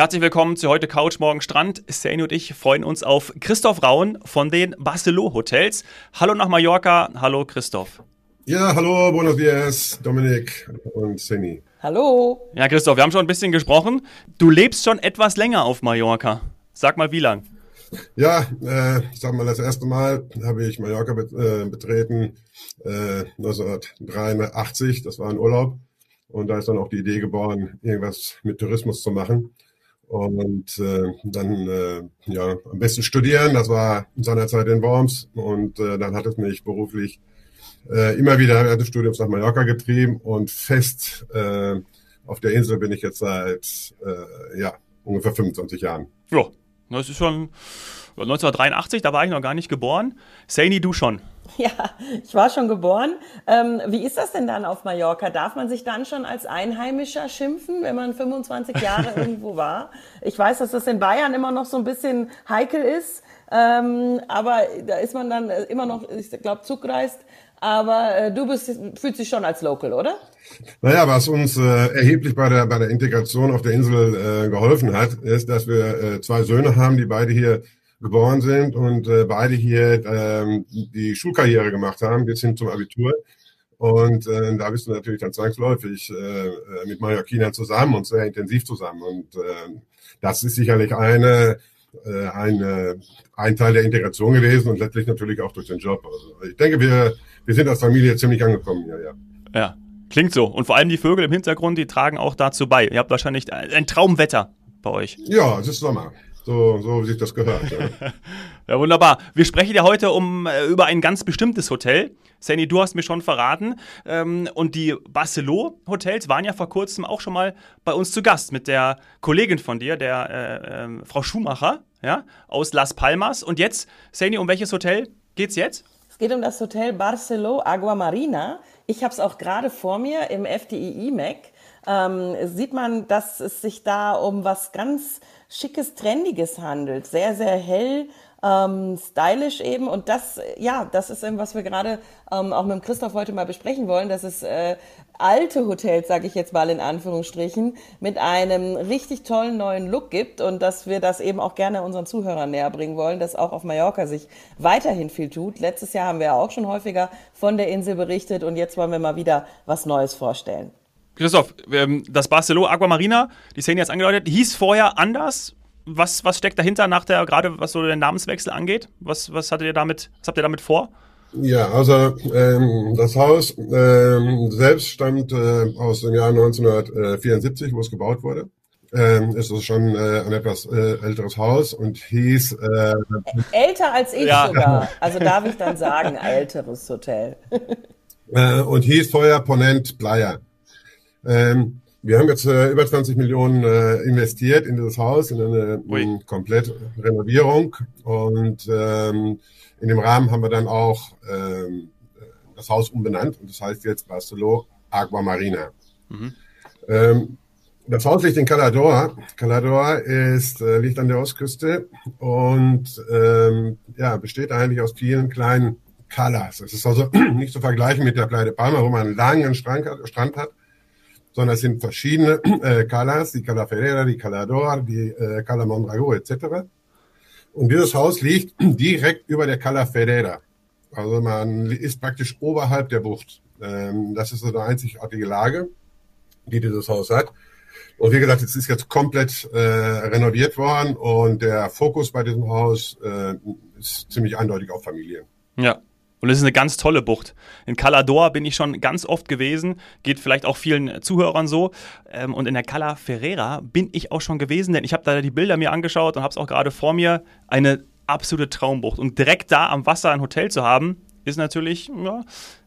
Herzlich willkommen zu heute Couch, morgen Strand. Sani und ich freuen uns auf Christoph Raun von den Barceló Hotels. Hallo nach Mallorca. Hallo Christoph. Ja, hallo, buenos dias, Dominik und Sani. Hallo. Ja, Christoph, wir haben schon ein bisschen gesprochen. Du lebst schon etwas länger auf Mallorca. Sag mal, wie lang? Ja, äh, ich sag mal, das erste Mal habe ich Mallorca bet äh, betreten äh, 1983. Das war ein Urlaub. Und da ist dann auch die Idee geboren, irgendwas mit Tourismus zu machen. Und äh, dann äh, ja am besten studieren. Das war in seiner Zeit in Worms. Und äh, dann hat es mich beruflich äh, immer wieder während des Studiums nach Mallorca getrieben und fest äh, auf der Insel bin ich jetzt seit äh, ja ungefähr 25 Jahren. Ja, das ist schon 1983, da war ich noch gar nicht geboren. Saini, du schon. Ja, ich war schon geboren. Ähm, wie ist das denn dann auf Mallorca? Darf man sich dann schon als Einheimischer schimpfen, wenn man 25 Jahre irgendwo war? Ich weiß, dass das in Bayern immer noch so ein bisschen heikel ist, ähm, aber da ist man dann immer noch, ich glaube, zugreist. Aber äh, du bist, fühlst dich schon als Local, oder? Naja, was uns äh, erheblich bei der, bei der Integration auf der Insel äh, geholfen hat, ist, dass wir äh, zwei Söhne haben, die beide hier geboren sind und äh, beide hier ähm, die Schulkarriere gemacht haben, bis hin zum Abitur. Und äh, da bist du natürlich dann zwangsläufig äh, mit Mallorquinern zusammen und sehr intensiv zusammen. Und äh, das ist sicherlich eine, äh, eine, ein Teil der Integration gewesen und letztlich natürlich auch durch den Job. Also ich denke, wir, wir sind als Familie ziemlich angekommen hier, ja. Ja, klingt so. Und vor allem die Vögel im Hintergrund, die tragen auch dazu bei. Ihr habt wahrscheinlich ein Traumwetter bei euch. Ja, es ist Sommer. So, so wie sich das gehört. Ja. ja, wunderbar. Wir sprechen ja heute um, äh, über ein ganz bestimmtes Hotel. Sandy, du hast mir schon verraten. Ähm, und die Barcelo Hotels waren ja vor kurzem auch schon mal bei uns zu Gast mit der Kollegin von dir, der äh, äh, Frau Schumacher, ja, aus Las Palmas. Und jetzt, Sandy, um welches Hotel geht's jetzt? Es geht um das Hotel Barcelo Agua Marina. Ich habe es auch gerade vor mir im FDI IMEC. Ähm, sieht man, dass es sich da um was ganz schickes, trendiges handelt. Sehr, sehr hell, ähm, stylisch eben. Und das, ja, das ist eben, was wir gerade ähm, auch mit Christoph heute mal besprechen wollen, dass es äh, alte Hotels, sage ich jetzt mal in Anführungsstrichen, mit einem richtig tollen neuen Look gibt und dass wir das eben auch gerne unseren Zuhörern näher bringen wollen, dass auch auf Mallorca sich weiterhin viel tut. Letztes Jahr haben wir auch schon häufiger von der Insel berichtet und jetzt wollen wir mal wieder was Neues vorstellen. Christoph, ähm, das Barcelo Aquamarina, die Szene jetzt angedeutet, hieß vorher anders. Was, was steckt dahinter nach der, gerade was so den Namenswechsel angeht? Was, was hattet ihr damit, was habt ihr damit vor? Ja, also ähm, das Haus ähm, selbst stammt äh, aus dem Jahr 1974, wo es gebaut wurde. Ähm, ist es schon äh, ein etwas äh, älteres Haus und hieß äh, älter als ich ja. sogar. Also darf ich dann sagen, älteres Hotel. äh, und hieß vorher Ponent Playa. Ähm, wir haben jetzt äh, über 20 Millionen äh, investiert in dieses Haus, in eine in komplette Renovierung. Und ähm, in dem Rahmen haben wir dann auch ähm, das Haus umbenannt und das heißt jetzt Barcelo Agua Marina. Mhm. Ähm, das Haus liegt in Calador. Calador ist, äh, liegt an der Ostküste und ähm, ja, besteht eigentlich aus vielen kleinen Calas. Es ist also nicht zu vergleichen mit der Playa de Palma, wo man einen langen Strand hat sondern es sind verschiedene äh, Calas, die Cala Ferreira, die Calador, die äh, Cala Mondrago etc. Und dieses Haus liegt direkt über der Cala Ferreira. Also man ist praktisch oberhalb der Bucht. Ähm, das ist so eine einzigartige Lage, die dieses Haus hat. Und wie gesagt, es ist jetzt komplett äh, renoviert worden und der Fokus bei diesem Haus äh, ist ziemlich eindeutig auf Familien. Ja, und es ist eine ganz tolle Bucht. In Calador bin ich schon ganz oft gewesen, geht vielleicht auch vielen Zuhörern so. Ähm, und in der Cala Ferrera bin ich auch schon gewesen, denn ich habe da die Bilder mir angeschaut und habe es auch gerade vor mir. Eine absolute Traumbucht. Und direkt da am Wasser ein Hotel zu haben, ist natürlich ja,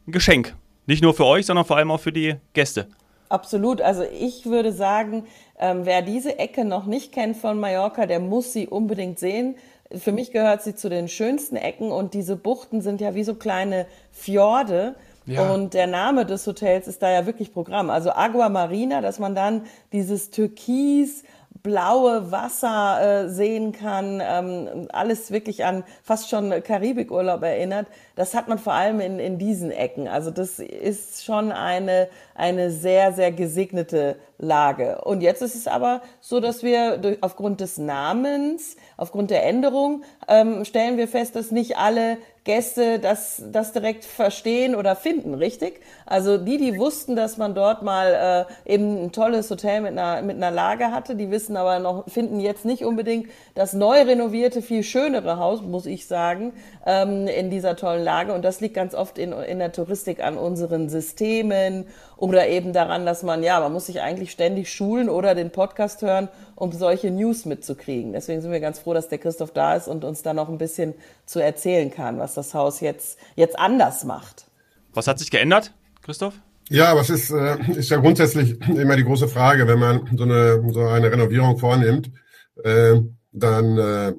ein Geschenk. Nicht nur für euch, sondern vor allem auch für die Gäste. Absolut. Also ich würde sagen, ähm, wer diese Ecke noch nicht kennt von Mallorca, der muss sie unbedingt sehen. Für mich gehört sie zu den schönsten Ecken und diese Buchten sind ja wie so kleine Fjorde. Ja. Und der Name des Hotels ist da ja wirklich Programm. Also Agua Marina, dass man dann dieses Türkis, blaue Wasser äh, sehen kann, ähm, alles wirklich an fast schon Karibikurlaub erinnert. Das hat man vor allem in, in diesen Ecken. Also das ist schon eine, eine sehr, sehr gesegnete Lage. Und jetzt ist es aber so, dass wir durch, aufgrund des Namens, aufgrund der Änderung, ähm, stellen wir fest, dass nicht alle Gäste das, das direkt verstehen oder finden, richtig? Also die, die wussten, dass man dort mal äh, eben ein tolles Hotel mit einer, mit einer Lage hatte, die wissen aber noch, finden jetzt nicht unbedingt das neu renovierte, viel schönere Haus, muss ich sagen, ähm, in dieser tollen Lage. Und das liegt ganz oft in, in der Touristik an unseren Systemen oder eben daran, dass man, ja, man muss sich eigentlich ständig schulen oder den Podcast hören, um solche News mitzukriegen. Deswegen sind wir ganz froh, dass der Christoph da ist und uns da noch ein bisschen zu erzählen kann, was das Haus jetzt, jetzt anders macht. Was hat sich geändert, Christoph? Ja, was ist, äh, ist ja grundsätzlich immer die große Frage, wenn man so eine, so eine Renovierung vornimmt, äh, dann, äh,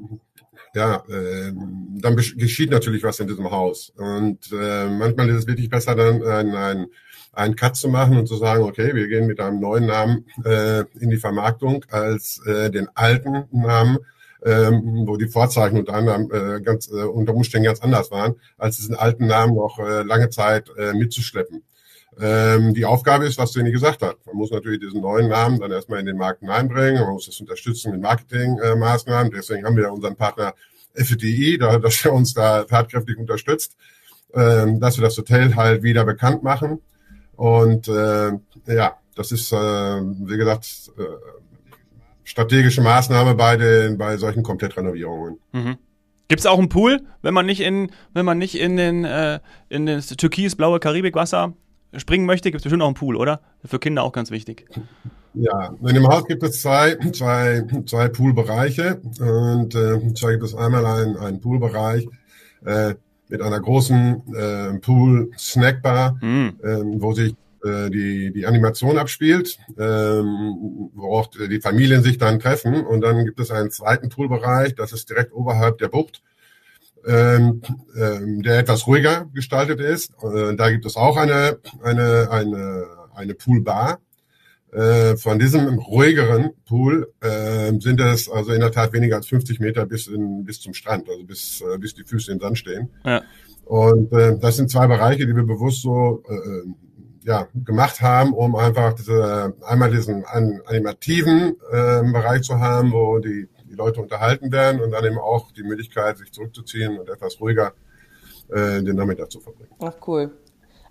ja, äh, dann geschieht natürlich was in diesem Haus. Und äh, manchmal ist es wirklich besser, dann ein, ein einen Cut zu machen und zu sagen, okay, wir gehen mit einem neuen Namen äh, in die Vermarktung als äh, den alten Namen, ähm, wo die Vorzeichen unter anderem äh, ganz äh, unter Umständen ganz anders waren, als diesen alten Namen noch äh, lange Zeit äh, mitzuschleppen. Ähm, die Aufgabe ist, was Jenny gesagt hat. Man muss natürlich diesen neuen Namen dann erstmal in den Markt hineinbringen. Man muss das unterstützen mit Marketingmaßnahmen. Äh, Deswegen haben wir unseren Partner FDI, da, dass er uns da tatkräftig unterstützt, ähm, dass wir das Hotel halt wieder bekannt machen. Und äh, ja, das ist, äh, wie gesagt, äh, strategische Maßnahme bei den bei solchen Komplettrenovierungen. Mhm. Gibt es auch einen Pool, wenn man nicht in, wenn man nicht in den äh, in das türkis-blaue Karibikwasser springen möchte, gibt es bestimmt auch einen Pool, oder? Für Kinder auch ganz wichtig. Ja, in dem Haus gibt es zwei, zwei, zwei Poolbereiche. Und äh, zwar gibt es einmal einen, einen Poolbereich, äh, mit einer großen äh, Pool-Snackbar, mhm. ähm, wo sich äh, die, die Animation abspielt, ähm, wo auch die Familien sich dann treffen. Und dann gibt es einen zweiten Poolbereich, das ist direkt oberhalb der Bucht, ähm, ähm, der etwas ruhiger gestaltet ist. Äh, da gibt es auch eine, eine, eine, eine Poolbar. Äh, von diesem ruhigeren Pool äh, sind es also in der Tat weniger als 50 Meter bis, in, bis zum Strand, also bis, äh, bis die Füße im Sand stehen. Ja. Und äh, das sind zwei Bereiche, die wir bewusst so äh, ja, gemacht haben, um einfach diese, einmal diesen an, animativen äh, Bereich zu haben, wo die, die Leute unterhalten werden und dann eben auch die Möglichkeit, sich zurückzuziehen und etwas ruhiger äh, den Nachmittag zu verbringen. Ach cool.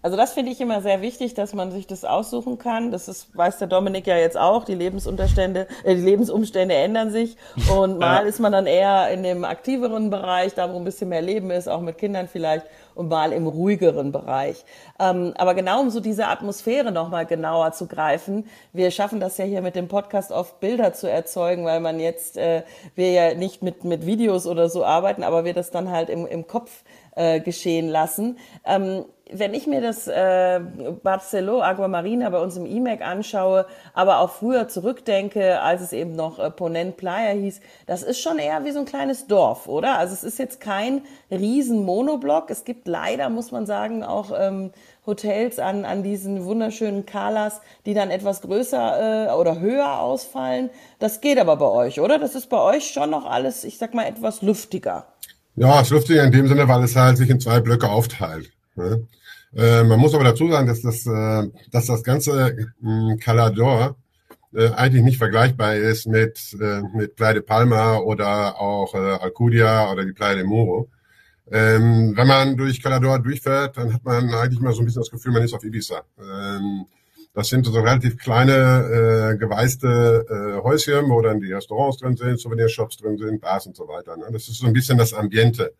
Also das finde ich immer sehr wichtig, dass man sich das aussuchen kann. Das ist, weiß der Dominik ja jetzt auch, die Lebensumstände, äh, die Lebensumstände ändern sich und mal ja. ist man dann eher in dem aktiveren Bereich, da wo ein bisschen mehr Leben ist, auch mit Kindern vielleicht und mal im ruhigeren Bereich. Ähm, aber genau um so diese Atmosphäre nochmal genauer zu greifen, wir schaffen das ja hier mit dem Podcast oft Bilder zu erzeugen, weil man jetzt, äh, wir ja nicht mit, mit Videos oder so arbeiten, aber wir das dann halt im, im Kopf äh, geschehen lassen. Ähm, wenn ich mir das äh, Barcelo Aguamarina bei uns im IMEC anschaue, aber auch früher zurückdenke, als es eben noch äh, Ponent Playa hieß, das ist schon eher wie so ein kleines Dorf, oder? Also es ist jetzt kein riesen Monoblock. Es gibt leider, muss man sagen, auch ähm, Hotels an, an diesen wunderschönen Kalas, die dann etwas größer äh, oder höher ausfallen. Das geht aber bei euch, oder? Das ist bei euch schon noch alles, ich sag mal, etwas luftiger. Ja, ist luftiger in dem Sinne, weil es halt sich in zwei Blöcke aufteilt. Ne? Äh, man muss aber dazu sagen, dass das, äh, dass das ganze äh, Calador äh, eigentlich nicht vergleichbar ist mit, äh, mit Playa de Palma oder auch Alcudia oder die Playa de Moro. Ähm, wenn man durch Calador durchfährt, dann hat man eigentlich mal so ein bisschen das Gefühl, man ist auf Ibiza. Ähm, das sind so relativ kleine, äh, geweißte äh, Häuschen, wo dann die Restaurants drin sind, Souvenirshops drin sind, Bars und so weiter. Ne? Das ist so ein bisschen das Ambiente.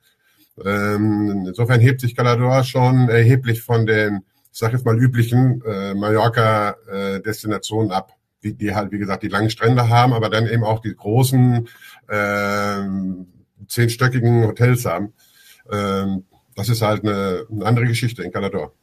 Ähm, insofern hebt sich Calador schon erheblich von den, ich sage jetzt mal, üblichen äh, Mallorca-Destinationen äh, ab, die, die halt, wie gesagt, die langen Strände haben, aber dann eben auch die großen äh, zehnstöckigen Hotels haben. Ähm, das ist halt eine, eine andere Geschichte in Calador.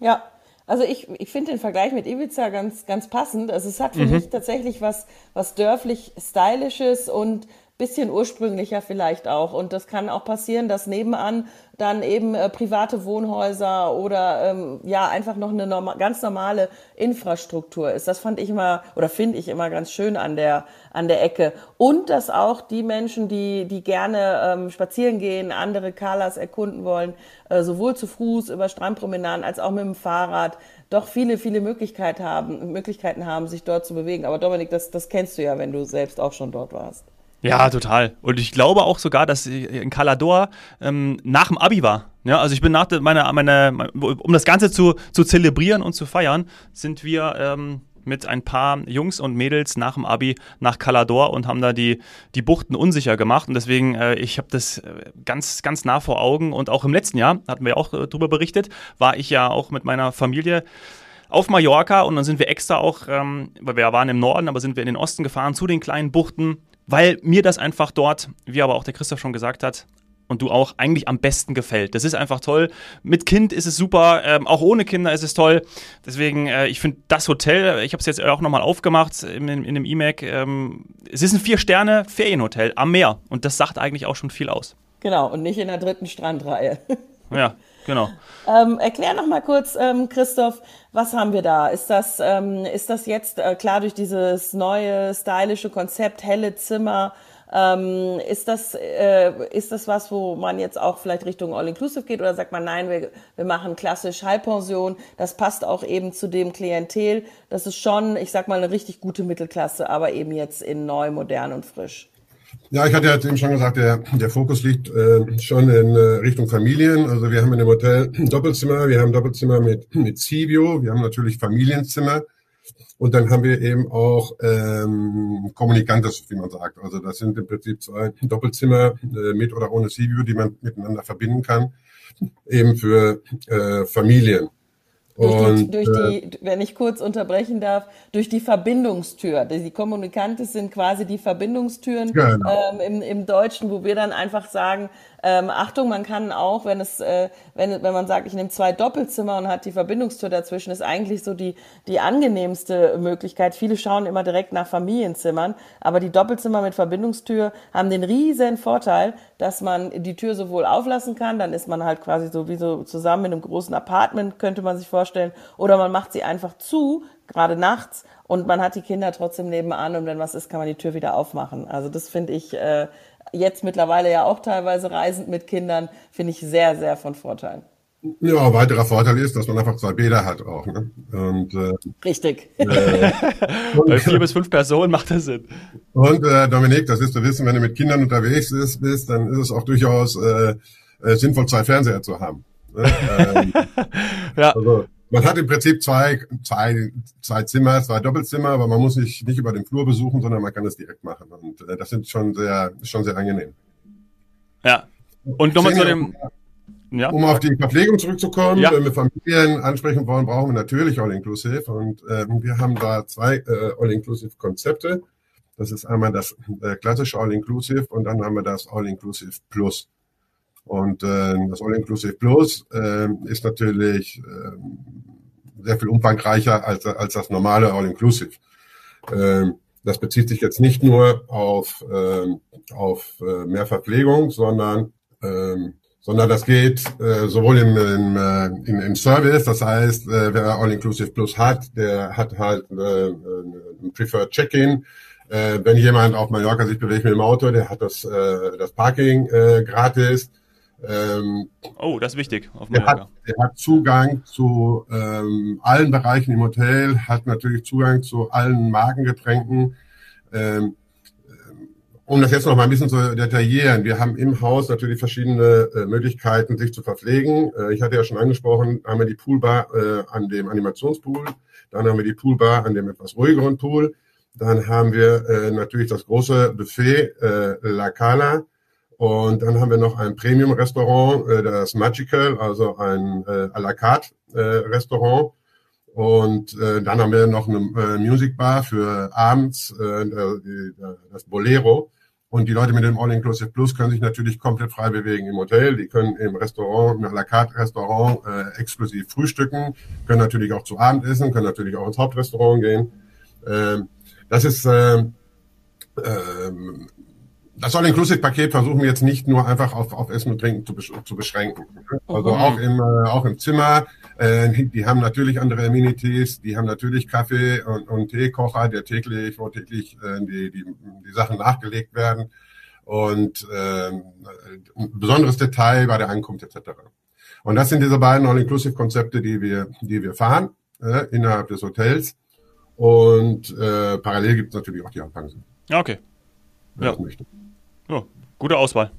Ja, also ich, ich finde den Vergleich mit Ibiza ganz, ganz passend. Also es hat für mhm. mich tatsächlich was, was dörflich Stylisches und bisschen ursprünglicher vielleicht auch. Und das kann auch passieren, dass nebenan dann eben äh, private Wohnhäuser oder ähm, ja einfach noch eine norma ganz normale Infrastruktur ist. Das fand ich immer oder finde ich immer ganz schön an der an der Ecke. Und dass auch die Menschen, die die gerne ähm, spazieren gehen, andere Kalas erkunden wollen, äh, sowohl zu Fuß über Strandpromenaden als auch mit dem Fahrrad, doch viele viele Möglichkeiten haben Möglichkeiten haben, sich dort zu bewegen. Aber Dominik, das das kennst du ja, wenn du selbst auch schon dort warst. Ja, total. Und ich glaube auch sogar, dass in Calador ähm, nach dem Abi war. Ja, also ich bin nach meiner, meine, um das Ganze zu, zu zelebrieren und zu feiern, sind wir ähm, mit ein paar Jungs und Mädels nach dem Abi nach Calador und haben da die, die Buchten unsicher gemacht. Und deswegen, äh, ich habe das äh, ganz, ganz nah vor Augen. Und auch im letzten Jahr, hatten wir auch äh, darüber berichtet, war ich ja auch mit meiner Familie auf Mallorca und dann sind wir extra auch, ähm, weil wir waren im Norden, aber sind wir in den Osten gefahren zu den kleinen Buchten weil mir das einfach dort, wie aber auch der Christoph schon gesagt hat, und du auch eigentlich am besten gefällt. Das ist einfach toll. Mit Kind ist es super, ähm, auch ohne Kinder ist es toll. Deswegen, äh, ich finde das Hotel, ich habe es jetzt auch nochmal aufgemacht in, in dem E-Mac, ähm, es ist ein Vier-Sterne-Ferienhotel am Meer und das sagt eigentlich auch schon viel aus. Genau, und nicht in der dritten Strandreihe. ja, Genau. Ähm, erklär noch mal kurz, ähm, Christoph, was haben wir da? Ist das, ähm, ist das jetzt äh, klar durch dieses neue stylische Konzept, helle Zimmer? Ähm, ist, das, äh, ist das was, wo man jetzt auch vielleicht Richtung All-Inclusive geht oder sagt man, nein, wir, wir machen klassisch Halbpension, das passt auch eben zu dem Klientel. Das ist schon, ich sag mal, eine richtig gute Mittelklasse, aber eben jetzt in neu, modern und frisch. Ja, ich hatte ja eben schon gesagt, der, der Fokus liegt äh, schon in äh, Richtung Familien. Also wir haben in dem Hotel Doppelzimmer, wir haben Doppelzimmer mit, mit Civio, wir haben natürlich Familienzimmer und dann haben wir eben auch ähm, Kommunikantes, wie man sagt. Also das sind im Prinzip zwei Doppelzimmer äh, mit oder ohne Civio, die man miteinander verbinden kann, eben für äh, Familien. Durch, die, durch die, äh, wenn ich kurz unterbrechen darf, durch die Verbindungstür. Die Kommunikantes sind quasi die Verbindungstüren genau. ähm, im, im Deutschen, wo wir dann einfach sagen, ähm, Achtung, man kann auch, wenn es, äh, wenn, wenn man sagt, ich nehme zwei Doppelzimmer und hat die Verbindungstür dazwischen, ist eigentlich so die, die angenehmste Möglichkeit. Viele schauen immer direkt nach Familienzimmern, aber die Doppelzimmer mit Verbindungstür haben den riesen Vorteil, dass man die Tür sowohl auflassen kann, dann ist man halt quasi so wie so zusammen in einem großen Apartment, könnte man sich vorstellen, oder man macht sie einfach zu, gerade nachts, und man hat die Kinder trotzdem nebenan und wenn was ist, kann man die Tür wieder aufmachen. Also das finde ich äh, jetzt mittlerweile ja auch teilweise reisend mit Kindern, finde ich sehr, sehr von Vorteil. Ja, weiterer Vorteil ist, dass man einfach zwei Bäder hat auch. Ne? Und, äh, Richtig. Äh, Bei vier bis fünf Personen macht das Sinn. Und äh, Dominik, das ist zu wissen, wenn du mit Kindern unterwegs bist, bist dann ist es auch durchaus äh, äh, sinnvoll, zwei Fernseher zu haben. Ne? ähm, ja. Also, man hat im Prinzip zwei, zwei, zwei Zimmer, zwei Doppelzimmer, aber man muss nicht, nicht über den Flur besuchen, sondern man kann das direkt machen. Und äh, das sind schon sehr, schon sehr angenehm. Ja. Und nochmal zu dem. Ja. Um auf die Verpflegung zurückzukommen, ja. wenn wir Familien ansprechen wollen, brauchen wir natürlich All-Inclusive. Und ähm, wir haben da zwei äh, All-Inclusive-Konzepte. Das ist einmal das äh, klassische All-Inclusive und dann haben wir das All-Inclusive Plus. Und äh, das All-Inclusive Plus äh, ist natürlich äh, sehr viel umfangreicher als, als das normale All-Inclusive. Äh, das bezieht sich jetzt nicht nur auf, äh, auf äh, mehr Verpflegung, sondern äh, sondern das geht äh, sowohl im, im, äh, im, im Service, das heißt, äh, wer All-Inclusive Plus hat, der hat halt äh, ein Preferred Check-in. Äh, wenn jemand auf Mallorca sich bewegt mit dem Auto, der hat das, äh, das Parking äh, gratis. Ähm, oh, das ist wichtig. Auf er, hat, er hat Zugang zu ähm, allen Bereichen im Hotel, hat natürlich Zugang zu allen Markengetränken. Ähm, um das jetzt noch mal ein bisschen zu detaillieren, wir haben im Haus natürlich verschiedene äh, Möglichkeiten, sich zu verpflegen. Äh, ich hatte ja schon angesprochen, haben wir die Poolbar äh, an dem Animationspool, dann haben wir die Poolbar an dem etwas ruhigeren Pool, dann haben wir äh, natürlich das große Buffet äh, La Cala, und dann haben wir noch ein Premium-Restaurant, äh, das Magical, also ein äh, à la carte äh, Restaurant. Und äh, dann haben wir noch eine äh, Music Bar für abends, äh, das Bolero. Und die Leute mit dem All-Inclusive Plus können sich natürlich komplett frei bewegen im Hotel. Die können im Restaurant, im à la carte Restaurant äh, exklusiv frühstücken, können natürlich auch zu Abend essen, können natürlich auch ins Hauptrestaurant gehen. Äh, das ist äh, äh, das All-Inclusive-Paket versuchen wir jetzt nicht nur einfach auf, auf Essen und Trinken zu, zu beschränken. Also mhm. auch im, äh, auch im Zimmer. Äh, die haben natürlich andere Amenities, die haben natürlich Kaffee und, und Teekocher, der täglich, wo täglich äh, die, die, die Sachen nachgelegt werden. Und äh, ein besonderes Detail bei der Ankunft etc. Und das sind diese beiden All-Inclusive-Konzepte, die wir, die wir fahren äh, innerhalb des Hotels. Und äh, parallel gibt es natürlich auch die Hauptpension. Okay. Wer ja. möchte. Ja, gute Auswahl.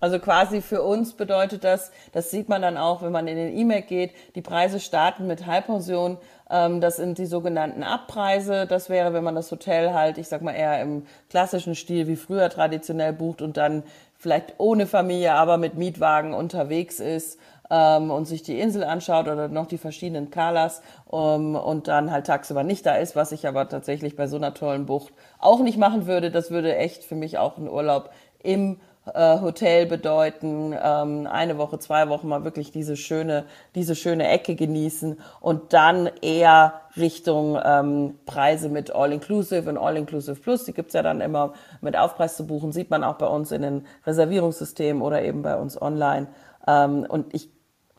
Also quasi für uns bedeutet das, das sieht man dann auch, wenn man in den E-Mail geht, die Preise starten mit Halbpension. Ähm, das sind die sogenannten Abpreise. Das wäre, wenn man das Hotel halt, ich sag mal eher im klassischen Stil wie früher traditionell bucht und dann vielleicht ohne Familie, aber mit Mietwagen unterwegs ist ähm, und sich die Insel anschaut oder noch die verschiedenen Kalas um, und dann halt tagsüber nicht da ist, was ich aber tatsächlich bei so einer tollen Bucht auch nicht machen würde. Das würde echt für mich auch ein Urlaub im äh, Hotel bedeuten, ähm, eine Woche, zwei Wochen mal wirklich diese schöne, diese schöne Ecke genießen und dann eher Richtung ähm, Preise mit All-Inclusive und All-Inclusive Plus. Die gibt's ja dann immer mit Aufpreis zu buchen, sieht man auch bei uns in den Reservierungssystemen oder eben bei uns online. Ähm, und ich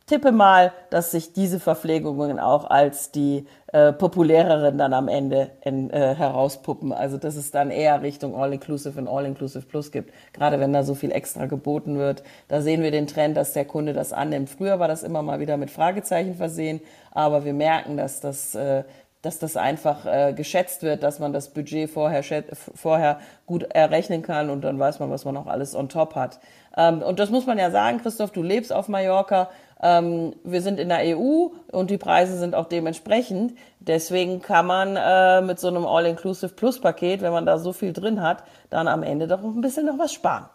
tippe mal, dass sich diese Verpflegungen auch als die äh, populäreren dann am Ende in, äh, herauspuppen. Also dass es dann eher Richtung All-Inclusive und All-Inclusive Plus gibt. Gerade wenn da so viel extra geboten wird. Da sehen wir den Trend, dass der Kunde das annimmt. Früher war das immer mal wieder mit Fragezeichen versehen, aber wir merken, dass das äh, dass das einfach äh, geschätzt wird, dass man das Budget vorher, vorher gut errechnen kann und dann weiß man, was man auch alles on top hat. Ähm, und das muss man ja sagen, Christoph, du lebst auf Mallorca ähm, wir sind in der EU und die Preise sind auch dementsprechend. Deswegen kann man äh, mit so einem All-Inclusive Plus-Paket, wenn man da so viel drin hat, dann am Ende doch ein bisschen noch was sparen.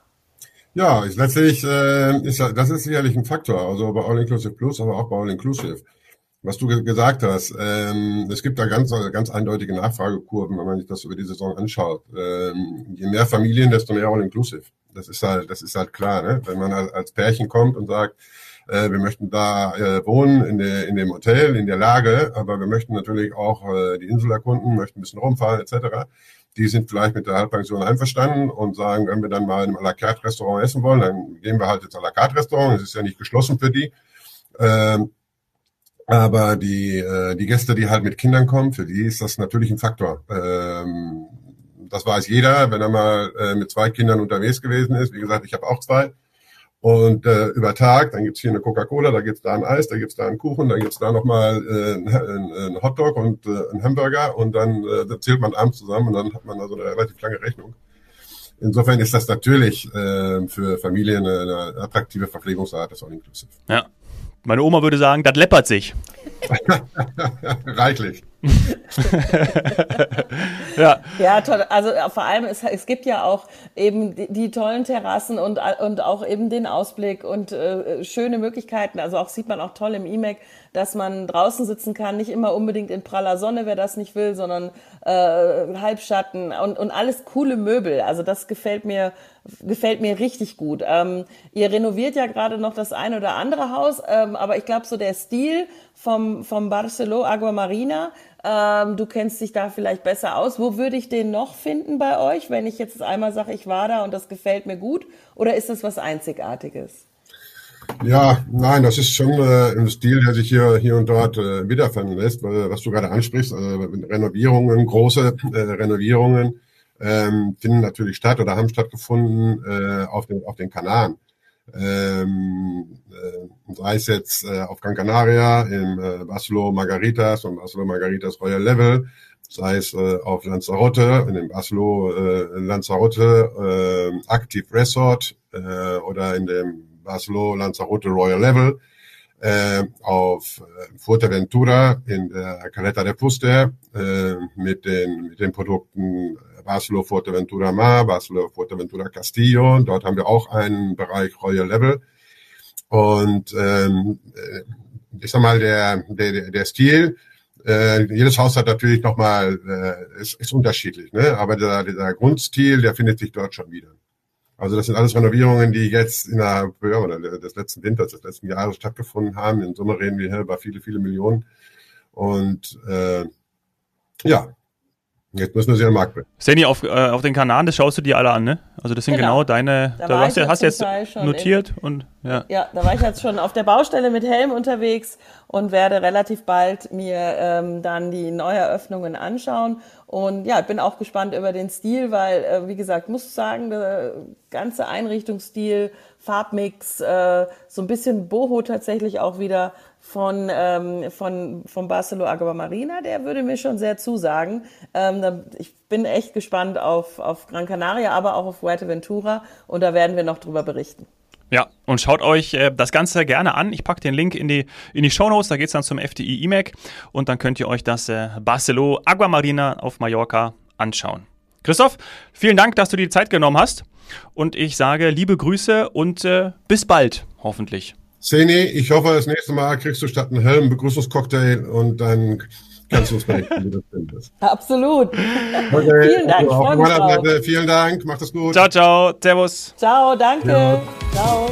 Ja, ist letztlich äh, ist das ist sicherlich ein Faktor, also bei All Inclusive Plus, aber auch bei All Inclusive. Was du gesagt hast, ähm, es gibt da ganz ganz eindeutige Nachfragekurven, wenn man sich das über die Saison anschaut. Ähm, je mehr Familien, desto mehr All Inclusive. Das ist halt das ist halt klar, ne? Wenn man als Pärchen kommt und sagt, äh, wir möchten da äh, wohnen in, der, in dem Hotel, in der Lage, aber wir möchten natürlich auch äh, die Insel erkunden, möchten ein bisschen rumfahren etc. Die sind vielleicht mit der Halbpension einverstanden und sagen, wenn wir dann mal in einem à la carte Restaurant essen wollen, dann gehen wir halt ins à la carte Restaurant. Es ist ja nicht geschlossen für die. Ähm, aber die, äh, die Gäste, die halt mit Kindern kommen, für die ist das natürlich ein Faktor. Ähm, das weiß jeder, wenn er mal äh, mit zwei Kindern unterwegs gewesen ist. Wie gesagt, ich habe auch zwei. Und äh, über Tag, dann gibt's hier eine Coca-Cola, da gibt's da ein Eis, da gibt's da einen Kuchen, da gibt's da nochmal äh, ein Hotdog und äh, ein Hamburger und dann äh, zählt man abends zusammen und dann hat man also eine relativ lange Rechnung. Insofern ist das natürlich äh, für Familien eine, eine attraktive Verpflegungsart, das All-Inclusive. Ja, meine Oma würde sagen, das läppert sich. Reichlich. ja. ja, toll. Also äh, vor allem, es, es gibt ja auch eben die, die, tollen Terrassen und, und auch eben den Ausblick und äh, schöne Möglichkeiten. Also auch sieht man auch toll im IMEC, dass man draußen sitzen kann, nicht immer unbedingt in praller Sonne, wer das nicht will, sondern äh, Halbschatten und, und alles coole Möbel. Also das gefällt mir gefällt mir richtig gut. Ähm, ihr renoviert ja gerade noch das eine oder andere Haus, ähm, aber ich glaube so der Stil vom vom Agua Marina ähm, du kennst dich da vielleicht besser aus. Wo würde ich den noch finden bei euch, wenn ich jetzt einmal sage, ich war da und das gefällt mir gut? Oder ist das was Einzigartiges? Ja, nein, das ist schon äh, ein Stil, der sich hier, hier und dort äh, wiederfinden lässt, weil, was du gerade ansprichst. Also Renovierungen, große äh, Renovierungen ähm, finden natürlich statt oder haben stattgefunden äh, auf, den, auf den Kanaren ähm, äh, sei es jetzt äh, auf Gran Canaria, im äh, Baslo Margaritas und Baslo Margaritas Royal Level, sei es äh, auf Lanzarote, in dem Baslo äh, Lanzarote äh, Active Resort äh, oder in dem Baslo Lanzarote Royal Level, äh, auf äh, Fuerteventura in der Caleta de Fuste äh, mit den mit den Produkten Basel, Fuerteventura Mar, Basel, Fuerteventura Castillo. Dort haben wir auch einen Bereich Royal Level. Und ähm, äh, ich sag mal, der, der, der Stil, äh, jedes Haus hat natürlich nochmal, äh, ist, ist unterschiedlich, ne? aber der, der Grundstil, der findet sich dort schon wieder. Also das sind alles Renovierungen, die jetzt innerhalb ja, des letzten Winters, des letzten Jahres stattgefunden haben. Im Sommer reden wir hier über viele, viele Millionen. Und äh, ja, Jetzt müssen wir sie am Markt bringen. Seni, auf, äh, auf den Kanaren, das schaust du dir alle an, ne? Also das sind genau, genau deine, da, da hast, du hast jetzt notiert in, und ja. Ja, da war ich jetzt schon auf der Baustelle mit Helm unterwegs und werde relativ bald mir ähm, dann die Neueröffnungen anschauen. Und ja, ich bin auch gespannt über den Stil, weil, äh, wie gesagt, muss sagen, der ganze Einrichtungsstil, Farbmix, äh, so ein bisschen Boho tatsächlich auch wieder von, ähm, von, von Barcelo Marina, der würde mir schon sehr zusagen. Ähm, ich bin echt gespannt auf, auf Gran Canaria, aber auch auf Fuerteventura und da werden wir noch drüber berichten. Ja, und schaut euch äh, das Ganze gerne an. Ich packe den Link in die, in die Show Notes, da geht es dann zum FDI IMAC und dann könnt ihr euch das äh, Barcelo Agua Marina auf Mallorca anschauen. Christoph, vielen Dank, dass du dir die Zeit genommen hast und ich sage liebe Grüße und äh, bis bald, hoffentlich. Seni, ich hoffe, das nächste Mal kriegst du statt einen Helm Begrüßungscocktail und dann kannst du uns berichten, wie das findest. Absolut. Okay. Vielen Dank. Also, auf meiner Seite, vielen Dank. Macht es gut. Ciao, ciao. Servus. Ciao, danke. Ja. Ciao.